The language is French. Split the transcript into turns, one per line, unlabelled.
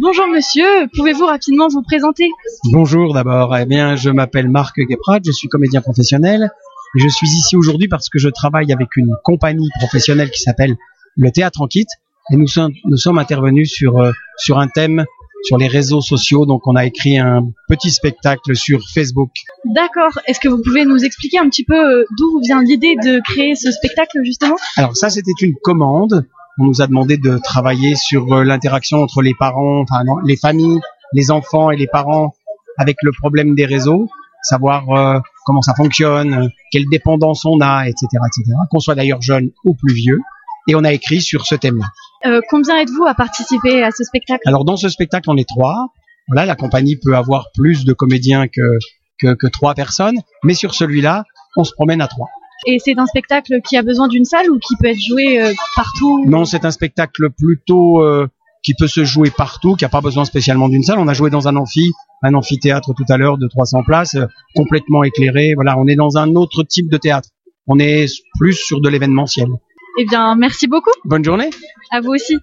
Bonjour monsieur, pouvez-vous rapidement vous présenter?
Bonjour d'abord, eh bien je m'appelle Marc Geprat, je suis comédien professionnel. Et je suis ici aujourd'hui parce que je travaille avec une compagnie professionnelle qui s'appelle le Théâtre en Kit. Et nous sommes, nous sommes intervenus sur, euh, sur un thème sur les réseaux sociaux. Donc on a écrit un petit spectacle sur Facebook.
D'accord, est-ce que vous pouvez nous expliquer un petit peu euh, d'où vient l'idée de créer ce spectacle justement?
Alors ça c'était une commande. On nous a demandé de travailler sur euh, l'interaction entre les parents, enfin non, les familles, les enfants et les parents avec le problème des réseaux, savoir euh, comment ça fonctionne, quelle dépendance on a, etc., etc. Qu'on soit d'ailleurs jeune ou plus vieux. Et on a écrit sur ce thème-là.
Euh, combien êtes-vous à participer à ce spectacle?
Alors dans ce spectacle, on est trois. Voilà, la compagnie peut avoir plus de comédiens que, que, que trois personnes, mais sur celui-là, on se promène à trois.
Et c'est un spectacle qui a besoin d'une salle ou qui peut être joué euh, partout
Non, c'est un spectacle plutôt euh, qui peut se jouer partout, qui n'a pas besoin spécialement d'une salle. On a joué dans un amphi, un amphithéâtre tout à l'heure de 300 places, euh, complètement éclairé. Voilà, on est dans un autre type de théâtre. On est plus sur de l'événementiel.
Eh bien, merci beaucoup.
Bonne journée.
À vous aussi.